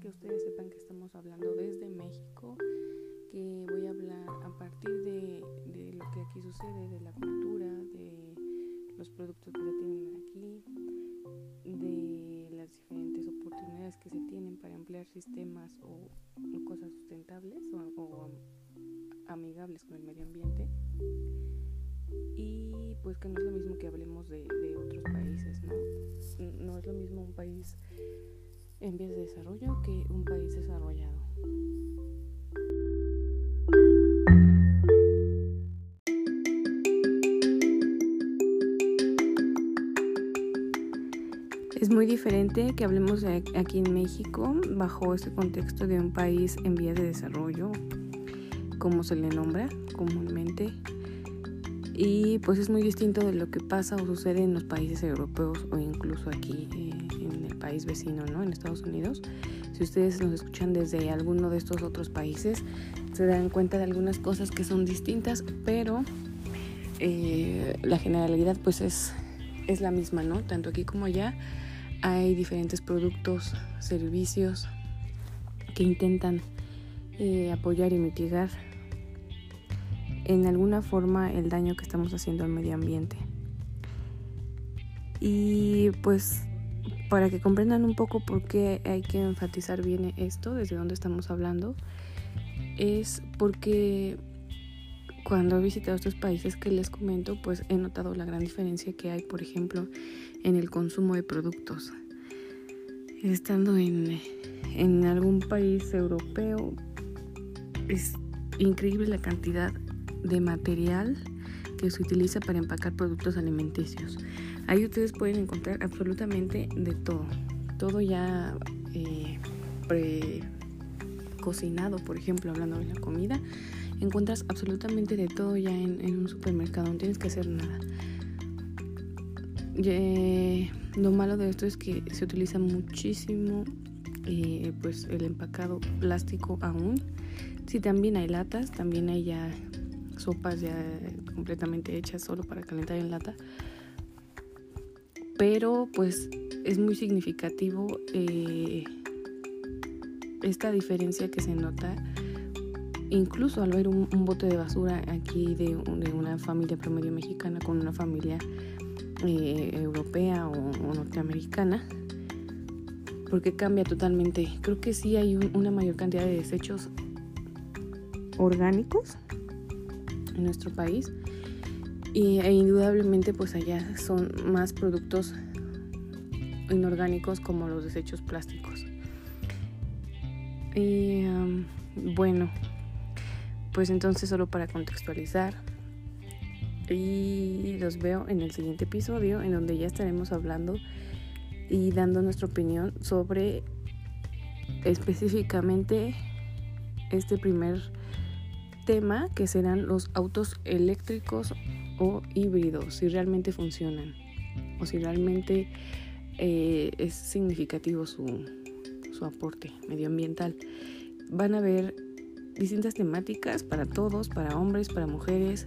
que ustedes sepan que estamos hablando desde México, que voy a hablar a partir de, lo que aquí sucede, de la cultura, de los productos que se tienen aquí, de las diferentes oportunidades que se tienen para emplear sistemas o, cosas sustentables o amigables con el medio ambiente en vías de desarrollo que un país desarrollado. Es muy diferente que hablemos aquí en México bajo este contexto de un país en vías de desarrollo, como se le nombra comúnmente, y pues es muy distinto de lo que pasa o sucede en los países europeos o incluso aquí eh, país vecino, ¿no? En Estados Unidos. Si ustedes nos escuchan desde alguno de estos otros países, se dan cuenta de algunas cosas que son distintas, pero eh, la generalidad pues es, es la misma, ¿no? Tanto aquí como allá hay diferentes productos, servicios que intentan eh, apoyar y mitigar en alguna forma el daño que estamos haciendo al medio ambiente. Y pues para que comprendan un poco por qué hay que enfatizar bien esto, desde dónde estamos hablando, es porque cuando he visitado estos países que les comento, pues he notado la gran diferencia que hay, por ejemplo, en el consumo de productos. Estando en, en algún país europeo, es increíble la cantidad de material que se utiliza para empacar productos alimenticios. Ahí ustedes pueden encontrar absolutamente de todo, todo ya eh, pre cocinado, por ejemplo, hablando de la comida, encuentras absolutamente de todo ya en, un supermercado, no tienes que hacer nada. lo malo de esto es que se utiliza muchísimo eh, pues el empacado plástico aún. Si también hay latas, también hay ya sopas ya completamente hechas solo para calentar en lata. Pero pues es muy significativo eh, esta diferencia que se nota incluso al ver un, bote de basura aquí de, una familia promedio mexicana con una familia eh, europea o, norteamericana porque cambia totalmente creo que sí hay una mayor cantidad de desechos orgánicos nuestro país y, e indudablemente pues allá son más productos inorgánicos como los desechos plásticos. Y bueno, pues entonces solo para contextualizar y los veo en el siguiente episodio en donde ya estaremos hablando y dando nuestra opinión sobre específicamente este primer tema que serán los autos eléctricos o híbridos, si realmente funcionan o si realmente eh, es significativo su, su aporte medioambiental. Van a haber distintas temáticas para todos, para hombres, para mujeres,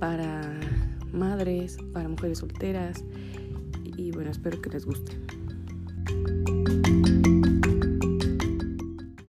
para madres, para mujeres solteras y bueno, espero que les guste.